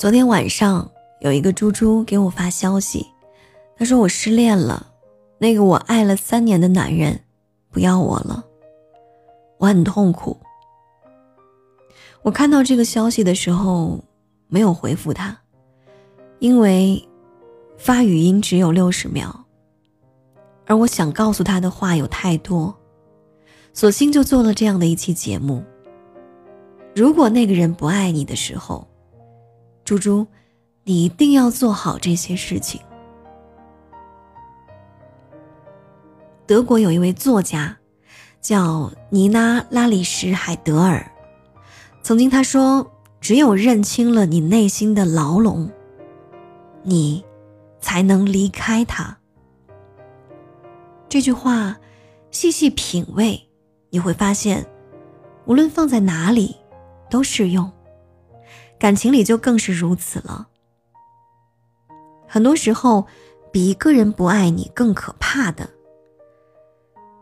昨天晚上有一个猪猪给我发消息，他说我失恋了，那个我爱了三年的男人不要我了，我很痛苦。我看到这个消息的时候没有回复他，因为发语音只有六十秒，而我想告诉他的话有太多，索性就做了这样的一期节目。如果那个人不爱你的时候，猪猪，你一定要做好这些事情。德国有一位作家，叫尼娜·拉里什海德尔，曾经他说：“只有认清了你内心的牢笼，你才能离开它。”这句话，细细品味，你会发现，无论放在哪里，都适用。感情里就更是如此了。很多时候，比一个人不爱你更可怕的，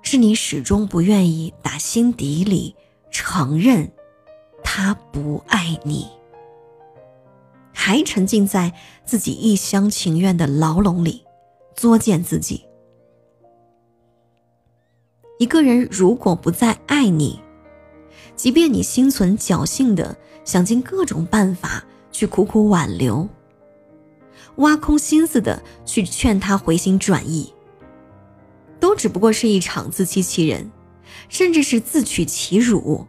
是你始终不愿意打心底里承认他不爱你，还沉浸在自己一厢情愿的牢笼里作践自己。一个人如果不再爱你，即便你心存侥幸的。想尽各种办法去苦苦挽留，挖空心思的去劝他回心转意，都只不过是一场自欺欺人，甚至是自取其辱。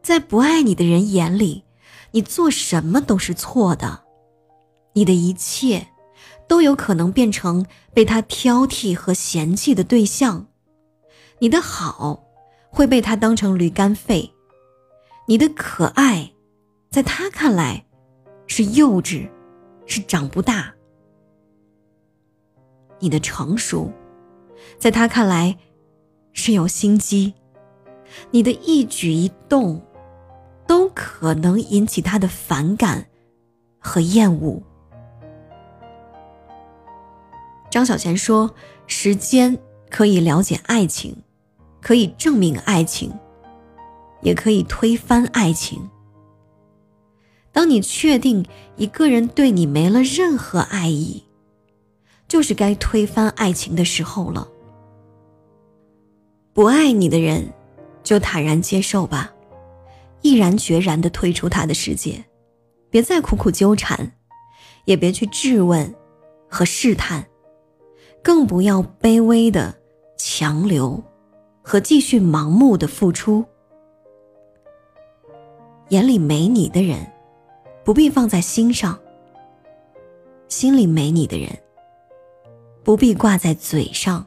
在不爱你的人眼里，你做什么都是错的，你的一切都有可能变成被他挑剔和嫌弃的对象，你的好会被他当成驴肝肺。你的可爱，在他看来是幼稚，是长不大；你的成熟，在他看来是有心机；你的一举一动，都可能引起他的反感和厌恶。张小娴说：“时间可以了解爱情，可以证明爱情。”也可以推翻爱情。当你确定一个人对你没了任何爱意，就是该推翻爱情的时候了。不爱你的人，就坦然接受吧，毅然决然的退出他的世界，别再苦苦纠缠，也别去质问和试探，更不要卑微的强留和继续盲目的付出。眼里没你的人，不必放在心上；心里没你的人，不必挂在嘴上。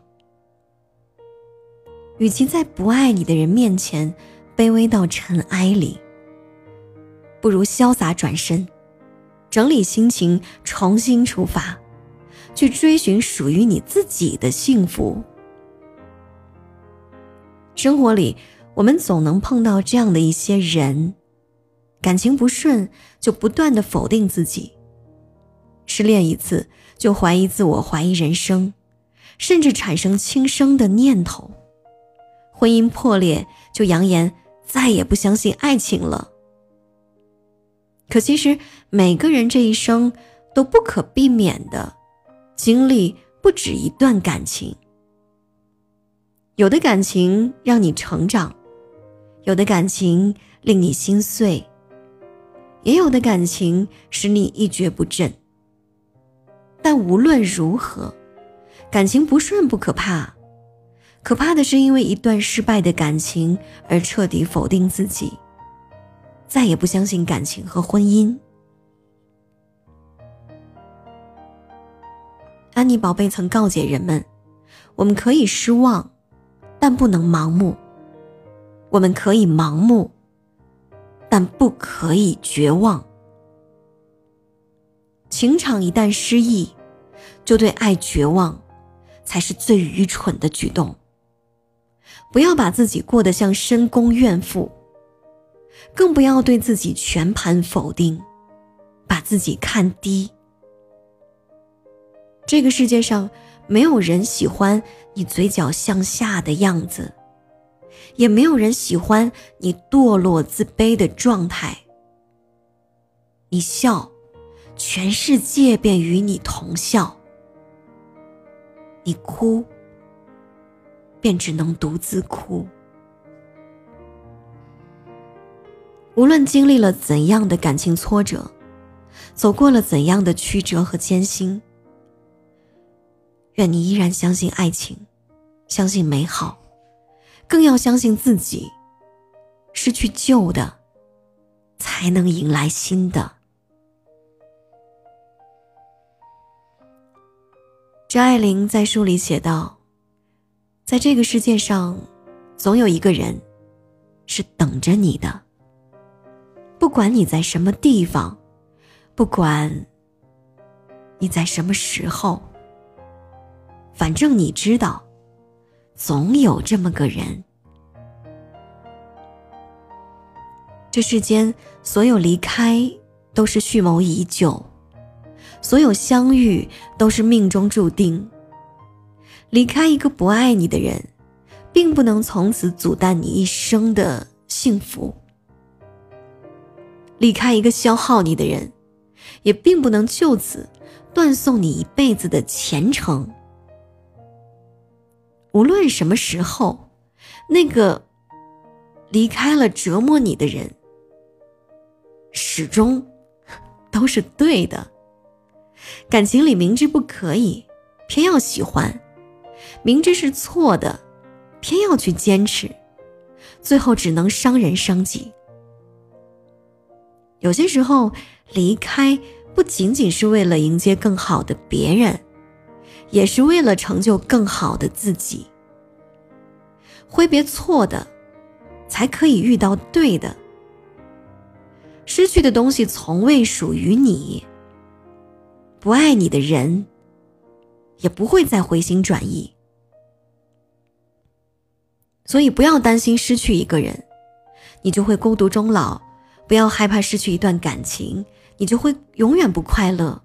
与其在不爱你的人面前卑微到尘埃里，不如潇洒转身，整理心情，重新出发，去追寻属于你自己的幸福。生活里，我们总能碰到这样的一些人。感情不顺，就不断的否定自己；失恋一次，就怀疑自我，怀疑人生，甚至产生轻生的念头；婚姻破裂，就扬言再也不相信爱情了。可其实，每个人这一生都不可避免的经历不止一段感情，有的感情让你成长，有的感情令你心碎。也有的感情使你一蹶不振，但无论如何，感情不顺不可怕，可怕的是因为一段失败的感情而彻底否定自己，再也不相信感情和婚姻。安妮宝贝曾告诫人们：我们可以失望，但不能盲目；我们可以盲目。但不可以绝望。情场一旦失意，就对爱绝望，才是最愚蠢的举动。不要把自己过得像深宫怨妇，更不要对自己全盘否定，把自己看低。这个世界上没有人喜欢你嘴角向下的样子。也没有人喜欢你堕落自卑的状态。你笑，全世界便与你同笑；你哭，便只能独自哭。无论经历了怎样的感情挫折，走过了怎样的曲折和艰辛，愿你依然相信爱情，相信美好，更要相信自己。失去旧的，才能迎来新的。张爱玲在书里写道：“在这个世界上，总有一个人是等着你的。不管你在什么地方，不管你在什么时候，反正你知道，总有这么个人。这世间所有离开，都是蓄谋已久。”所有相遇都是命中注定。离开一个不爱你的人，并不能从此阻断你一生的幸福；离开一个消耗你的人，也并不能就此断送你一辈子的前程。无论什么时候，那个离开了折磨你的人，始终都是对的。感情里明知不可以，偏要喜欢；明知是错的，偏要去坚持，最后只能伤人伤己。有些时候，离开不仅仅是为了迎接更好的别人，也是为了成就更好的自己。挥别错的，才可以遇到对的。失去的东西从未属于你。不爱你的人，也不会再回心转意。所以不要担心失去一个人，你就会孤独终老；不要害怕失去一段感情，你就会永远不快乐。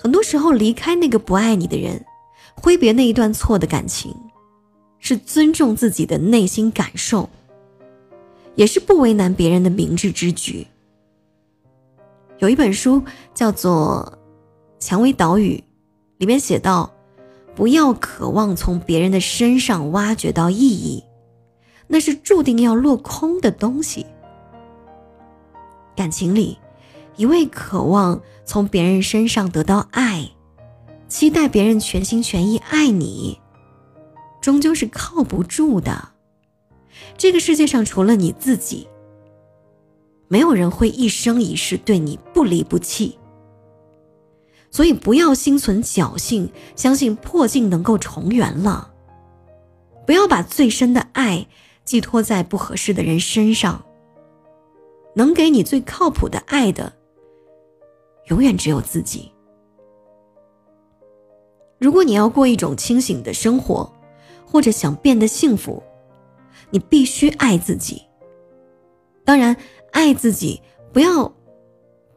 很多时候，离开那个不爱你的人，挥别那一段错的感情，是尊重自己的内心感受，也是不为难别人的明智之举。有一本书叫做。蔷薇岛屿，里面写道：“不要渴望从别人的身上挖掘到意义，那是注定要落空的东西。感情里，一味渴望从别人身上得到爱，期待别人全心全意爱你，终究是靠不住的。这个世界上除了你自己，没有人会一生一世对你不离不弃。”所以不要心存侥幸，相信破镜能够重圆了。不要把最深的爱寄托在不合适的人身上。能给你最靠谱的爱的，永远只有自己。如果你要过一种清醒的生活，或者想变得幸福，你必须爱自己。当然，爱自己不要。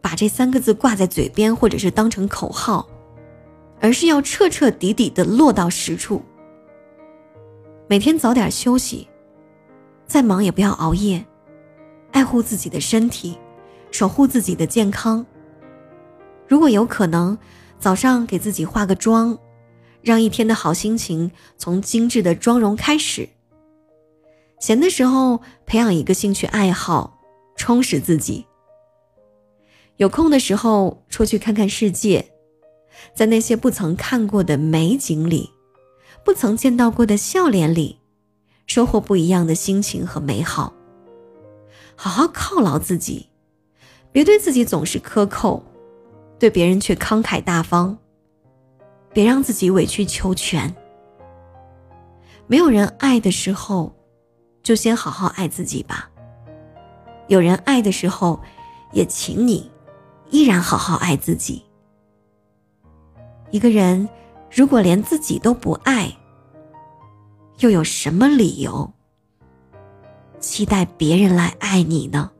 把这三个字挂在嘴边，或者是当成口号，而是要彻彻底底的落到实处。每天早点休息，再忙也不要熬夜，爱护自己的身体，守护自己的健康。如果有可能，早上给自己化个妆，让一天的好心情从精致的妆容开始。闲的时候，培养一个兴趣爱好，充实自己。有空的时候出去看看世界，在那些不曾看过的美景里，不曾见到过的笑脸里，收获不一样的心情和美好。好好犒劳自己，别对自己总是苛扣，对别人却慷慨大方。别让自己委曲求全。没有人爱的时候，就先好好爱自己吧。有人爱的时候，也请你。依然好好爱自己。一个人如果连自己都不爱，又有什么理由期待别人来爱你呢？